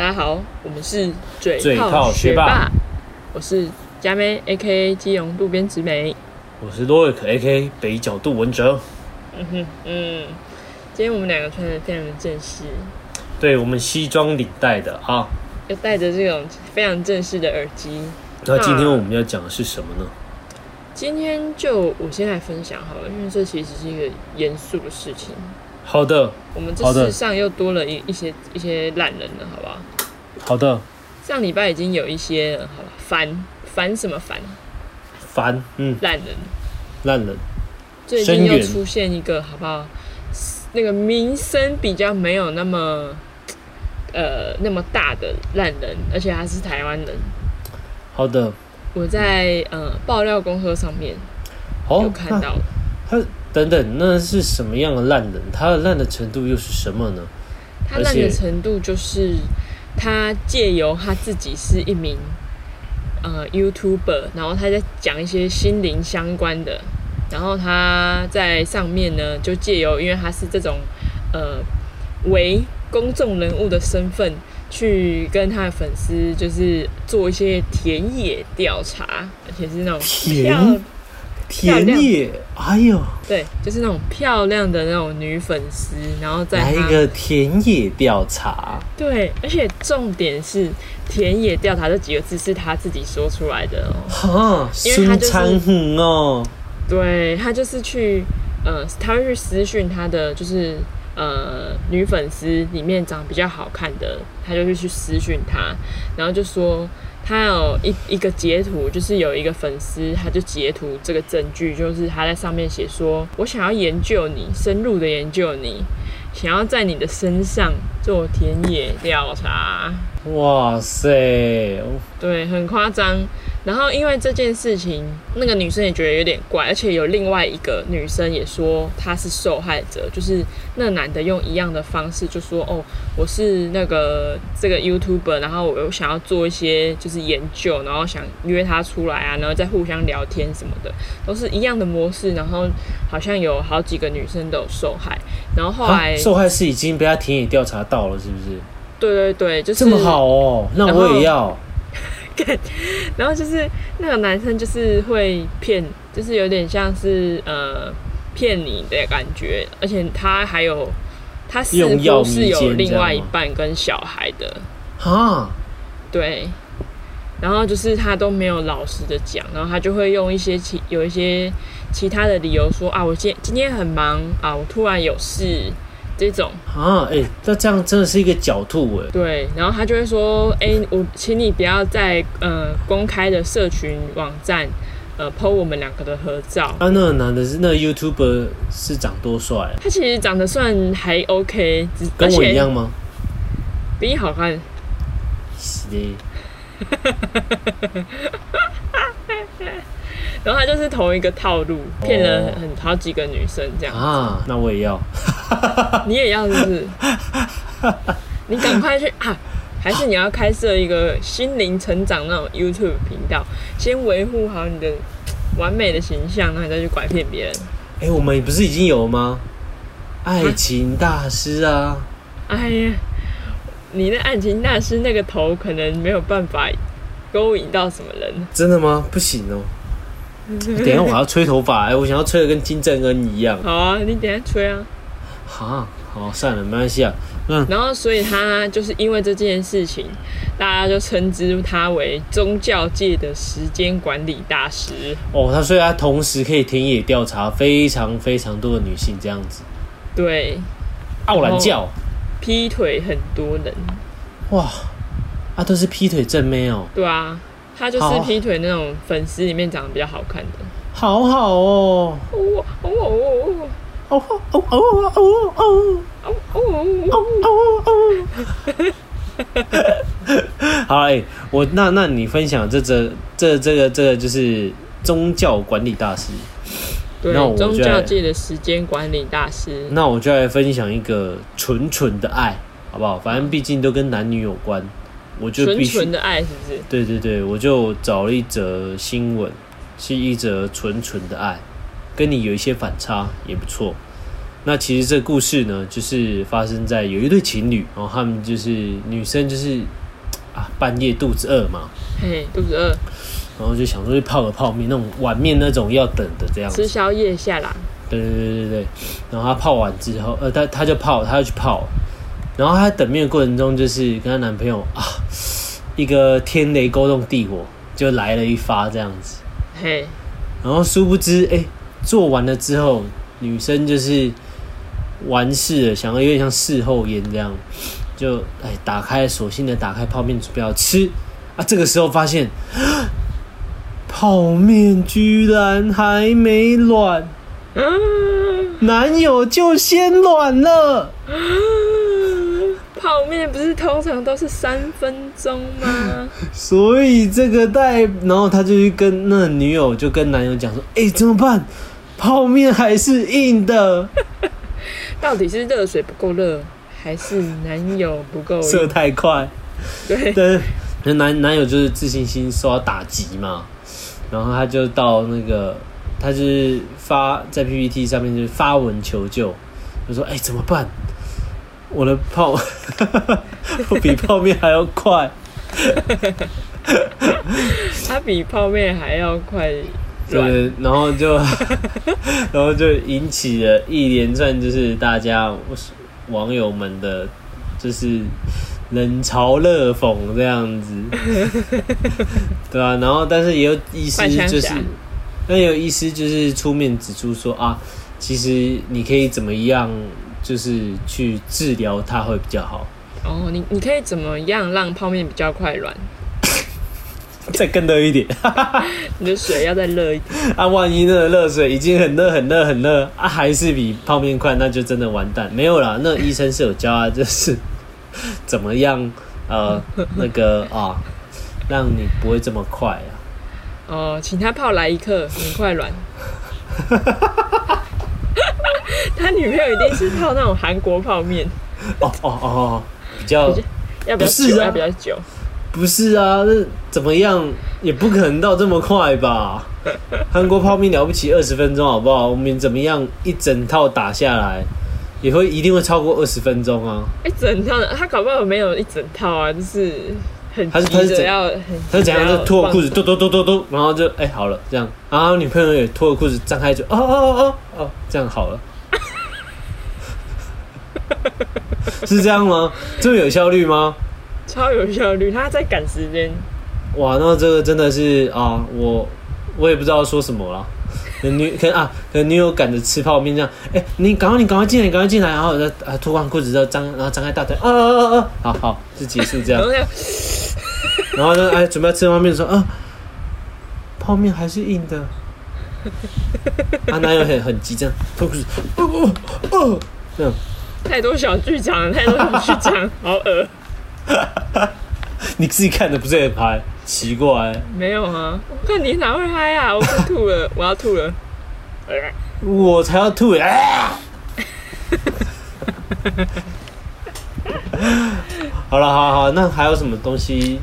大家好，我们是嘴嘴炮炮学霸我是佳妹 A K A 基隆渡边直美。我是洛克 A.K. 北角杜文哲。嗯哼，嗯，今天我们两个穿的非常的正式，对我们西装领带的啊。又戴着这种非常正式的耳机。那今天我们要讲的是什么呢？今天就我先来分享好了，因为这其实是一个严肃的事情。好的，我们这世上又多了一一些一些烂人了，好不好？好的，上礼拜已经有一些了，好吧？烦烦什么烦？烦，嗯，烂人。烂人，最近又出现一个，好不好？那个名声比较没有那么呃那么大的烂人，而且他是台湾人。好的，我在呃爆料公社上面有哦，看到，他等等，那是什么样的烂人？他的烂的程度又是什么呢？他烂的程度就是他借由他自己是一名呃 YouTuber，然后他在讲一些心灵相关的，然后他在上面呢就借由，因为他是这种呃为公众人物的身份，去跟他的粉丝就是做一些田野调查，而且是那种田漂田野，哎呦，对，就是那种漂亮的那种女粉丝，然后在来一个田野调查，对，而且重点是田野调查这几个字是他自己说出来的哦。哈，因为他就是哦，对他就是去呃，他会去私讯他的就是呃女粉丝里面长得比较好看的，他就会去私讯他，然后就说他有一一个截图，就是有一个粉丝他就截图这个证据，就是他在上面写说，我想要研究你，深入的研究你。想要在你的身上做田野调查，哇塞，对，很夸张。然后因为这件事情，那个女生也觉得有点怪，而且有另外一个女生也说她是受害者，就是那男的用一样的方式就说：“哦，我是那个这个 YouTuber，然后我又想要做一些就是研究，然后想约她出来啊，然后再互相聊天什么的，都是一样的模式。然后好像有好几个女生都有受害，然后后来啊受害是已经被他田野调查到了，是不是？对对对，就是这么好哦，那我也要。然后就是那个男生就是会骗，就是有点像是呃骗你的感觉，而且他还有他似乎是有另外一半跟小孩的，哈，对。然后就是他都没有老实的讲，然后他就会用一些其有一些其他的理由说啊，我今今天很忙啊，我突然有事这种。啊，哎、那这样真的是一个狡兔哎。对，然后他就会说：“哎、我请你不要在呃公开的社群网站呃 PO 我们两个的合照。啊，那个男的是那个 YouTuber 是长多帅啊？他其实长得算还 OK，跟我一，而样吗？比你好看。是的，然后他就是同一个套路，骗了很好几个女生这样。啊，那我也要。你也要是不是？你赶快去啊！还是你要开设一个心灵成长那种 YouTube 频道，先维护好你的完美的形象，然后你再去拐骗别人。哎、我们不是已经有吗？爱情大师啊，哎呀，你的爱情大师那个头可能没有办法勾引到什么人。真的吗？不行哦。等一下我还要吹头发，哎、我想要吹的跟金正恩一样。好啊，你等下吹啊。哈，好，算了，没关系啊。嗯，然后，所以他就是因为这件事情，大家就称之他为宗教界的时间管理大师。哦，他所以他同时可以田野调查非常非常多的女性，这样子。对，傲然教，劈腿很多人。哇，啊，都是劈腿正妹哦，对啊，他就是劈腿那种粉丝里面长得比较好看的。好好哦。哦。哦。哦。哦。哦。哦。哦。哦。哦。哦。哦。哦。哦。哦！好哎、我那那你分享这这这这个这个就是宗教管理大师，对那我，宗教界的时间管理大师。那我就来分享一个纯纯的爱，好不好？反正毕竟都跟男女有关，我就纯纯的爱是不是？对对对，我就找了一则新闻，是一则纯纯的爱，跟你有一些反差也不错。那其实这故事呢，就是发生在有一对情侣，然后他们就是女生就是啊半夜肚子饿嘛，嘿，肚子饿，然后就想说去泡个泡面，那种碗面那种要等的这样子。吃宵夜下啦。对对对对对，然后他泡完之后，呃，他他就泡，他就去泡，然后她在等面的过程中，就是跟她男朋友啊，一个天雷勾动地火，就来了一发这样子。嘿，然后殊不知，哎，做完了之后，女生就是完事了，想要有点像事后烟这样，就哎打开，索性的打开泡面准备要吃啊，这个时候发现 泡面居然还没软，嗯，男友就先软了。泡面不是通常都是三分钟吗？所以这个代，然后他就去跟那女友就跟男友讲说：“哎、怎么办？泡面还是硬的，到底是热水不够热，还是男友不够射太快。”对，但是那男男友就是自信心受到打击嘛，然后他就到那个，他就是发在 PPT 上面就是发文求救，就说：“哎、怎么办？我的泡，我比泡面还要快。”它比泡面还要快。对，然后就，然后就引起了一连串就是大家网友们的，就是冷嘲热讽这样子，对啊，然后但是也有意思就是也有意思就是出面指出说啊，其实你可以怎么样，就是去治疗它会比较好。哦，你你可以怎么样让泡面比较快软？再更热一点 你的水要再热一点。啊！万一那个热水已经很热、很热、很热啊，还是比泡面快，那就真的完蛋。没有啦，那医生是有教啊，就是怎么样呃那个啊，让你不会这么快啊。哦，请他泡来一刻，很快软。他女朋友一定是泡那种韩国泡面，哦哦哦哦，比较要不要久，要比较久。不是啊，那怎么样也不可能到这么快吧？韩国泡面了不起二十分钟好不好？我们怎么样一整套打下来，也会一定会超过二十分钟啊。一整套的，他搞不好没有一整套啊，就是很他是急他是怎着要很他是怎样？急着要就脱了裤子，嘟嘟嘟嘟嘟，然后就哎、好了这样，然后女朋友也脱了裤子，张开嘴，哦哦哦哦哦，这样好了，是这样吗？这么有效率吗？超有效率，他在赶时间。哇，那这个真的是啊，我我也不知道说什么了。可能女可能啊，可能女友赶着吃泡面这样，哎、你赶快你赶快进来，你赶快进来，然后再啊脱光裤子之后张，然后张开大腿，啊啊啊啊，好好就结束这样然。后要然后呢，哎，准备要吃泡面的时候，啊，泡面还是硬的。啊，男友很很急，这样脱裤子，哦哦哦，这样，太多小剧场了，太多小剧场，好恶。你自己看的不是也拍？奇怪，没有啊，我看你哪会嗨啊？我快吐了，我要吐了。呃我才要吐啊！好了，好好，那还有什么东西？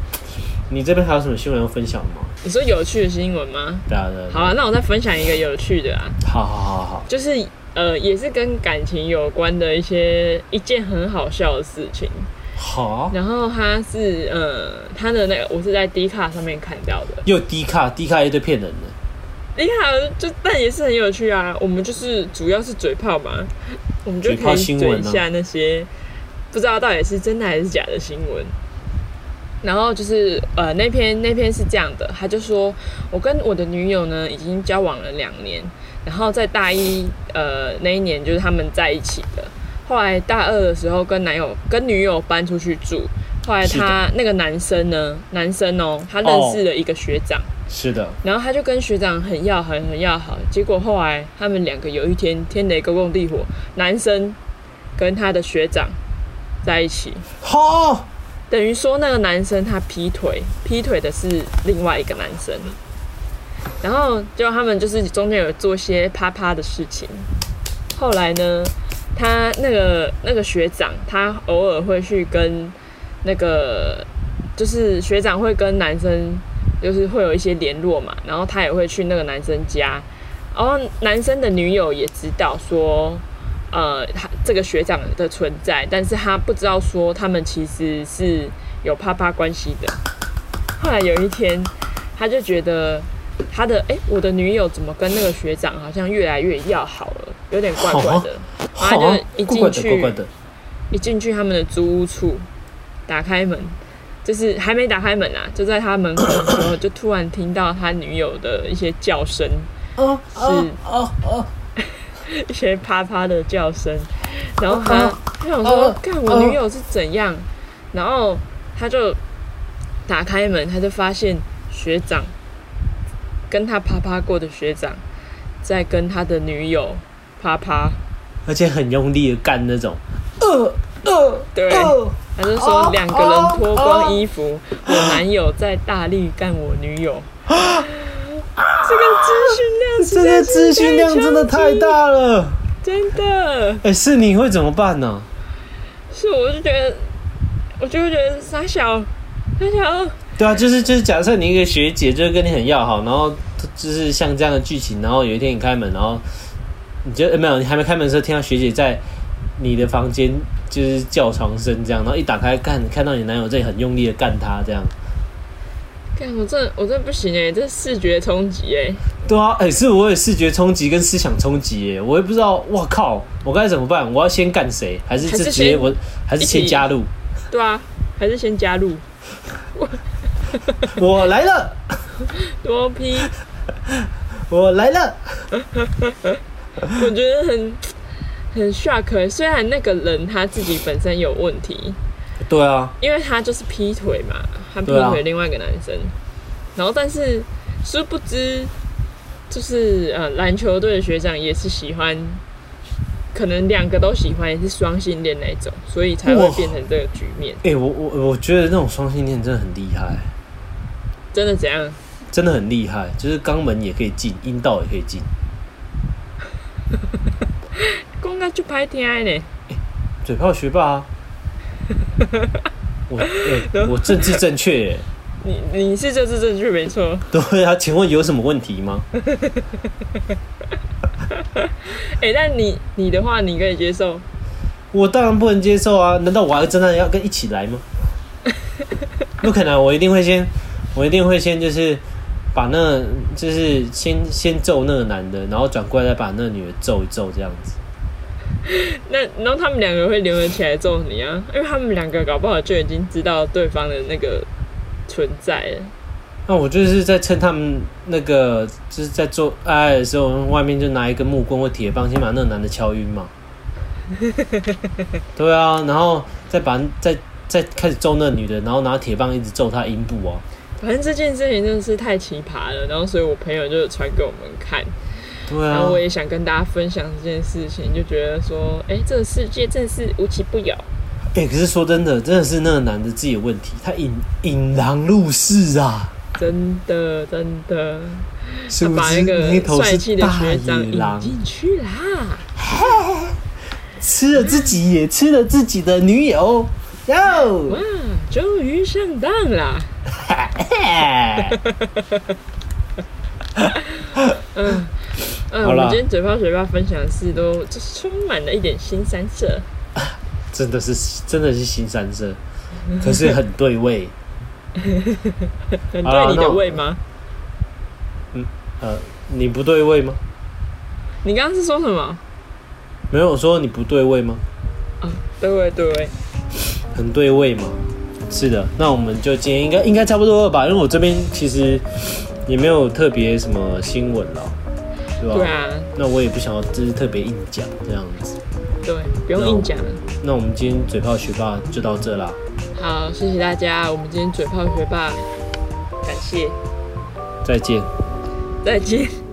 你这边还有什么新闻要分享吗？你说有趣的新闻吗？对啊，对啊，好啊，那我再分享一个有趣的啊，好好好好，就是呃，也是跟感情有关的一些一件很好笑的事情。好，然后他是呃，他的那个我是在 D 卡上面看到的又低卡，低卡一堆骗人的。，D 卡就但也是很有趣啊。我们就是主要是嘴炮嘛，我们就嘴炮可以新闻啊嘴一下那些不知道到底是真的还是假的新闻。然后就是呃那篇那篇是这样的，他就说我跟我的女友呢已经交往了两年，然后在大一呃那一年就是他们在一起的，后来大二的时候跟男友跟女友搬出去住，后来他那个男生呢，男生哦，他认识了一个学长。是的，然后他就跟学长很要好，很要好。结果后来他们两个有一天天雷勾动地火，男生跟他的学长在一起，好，等于说那个男生他劈腿，劈腿的是另外一个男生。然后就他们就是中间有做些啪啪的事情。后来呢，他那个那个学长，他偶尔会去跟那个，就是学长会跟男生，就是会有一些联络嘛，然后他也会去那个男生家，然后男生的女友也知道说，呃，他这个学长的存在，但是他不知道说他们其实是有啪啪关系的。后来有一天，他就觉得他的哎、我的女友怎么跟那个学长好像越来越要好了，有点怪怪的。然后他就一进去。一进去他们的租屋处，打开门，就是还没打开门啊，就在他门口的时候，就突然听到他女友的一些叫声，哦哦哦哦，一些啪啪的叫声，然后他哦他想说哦，看我女友是怎样，然后他就打开门，他就发现学长跟他啪啪过的学长在跟他的女友啪啪，而且很用力的干那种。呃呃，对呃。他就说两个人脱光衣服，我男友在大力干我女友。这个资讯量 这个资讯量真的太大了。真的。哎、是你会怎么办呢、是我就觉得，我就会觉得傻小，傻小，对啊，就是就是，假设你一个学姐就是跟你很要好，然后就是像这样的剧情，然后有一天你开门，然后你就、呃没有，你还没开门的时候听到学姐在你的房间就是叫床声这样，然后一打开看看到你男友在很用力的干她这样，看我这我这不行哎，这视觉冲击哎，对啊，哎、是我有视觉冲击跟思想冲击耶，我也不知道，我靠，我该怎么办？我要先干谁？还是这直接先我还是先加入？对啊，还是先加入我来了，多批，我来了，我觉得很很 shock 欸。虽然那个人他自己本身有问题，对啊，因为他就是劈腿嘛，他劈腿另外一个男生，然后但是殊不知，就是呃篮球队的学长也是喜欢，可能两个都喜欢，也是双性恋那种，所以才会哇变成这个局面。哎、我我我觉得那种双性恋真的很厉害。真的怎样？真的很厉害，就是肛门也可以进，阴道也可以进。公告就拍天爱呢？嘴炮学霸啊！我、欸我政治正确，你你是政治正确没错，对啊，请问有什么问题吗？哎、但你你的话你可以接受，我当然不能接受啊！难道我还真的要跟一起来吗？不可能，我一定会先，我一定会先就是把那，就是先先揍那个男的，然后转过来再把那个女的揍一揍，这样子。那然后他们两个会联合起来揍你啊，因为他们两个搞不好就已经知道对方的那个存在了。那我就是在趁他们那个就是在做爱的时候，外面就拿一根木棍或铁棒，先把那个男的敲晕嘛。对啊，然后再把再再开始揍那女的，然后拿铁棒一直揍她阴部啊。反正这件事情真的是太奇葩了，然后所以我朋友就传给我们看，对啊然后，我也想跟大家分享这件事情，就觉得说，哎、这个世界真的是无奇不有。哎、可是说真的，真的是那个男的自己的问题，他引引狼入室啊，真的真的，是不是？把那个那头是帅气的大学长引野狼，进去啦。吃了自己也吃了自己的女友，哟哇，，终于上当啦！嗯嗯，我们今天嘴炮嘴巴分享的事都就是充满了一点新三色，真的是真的是新三色，可是很对味。很对你的那胃吗？呃，你不对味吗？你刚刚是说什么？没有我说你不对味吗？啊，对味对味，很对味嘛。是的，那我们就今天应该应该差不多了吧？因为我这边其实也没有特别什么新闻了，对吧？对啊，那我也不想要就是特别硬讲这样子。对，不用硬讲。那我们今天嘴炮学霸就到这啦，好，谢谢大家，我们今天嘴炮学霸，感谢，再见。再见。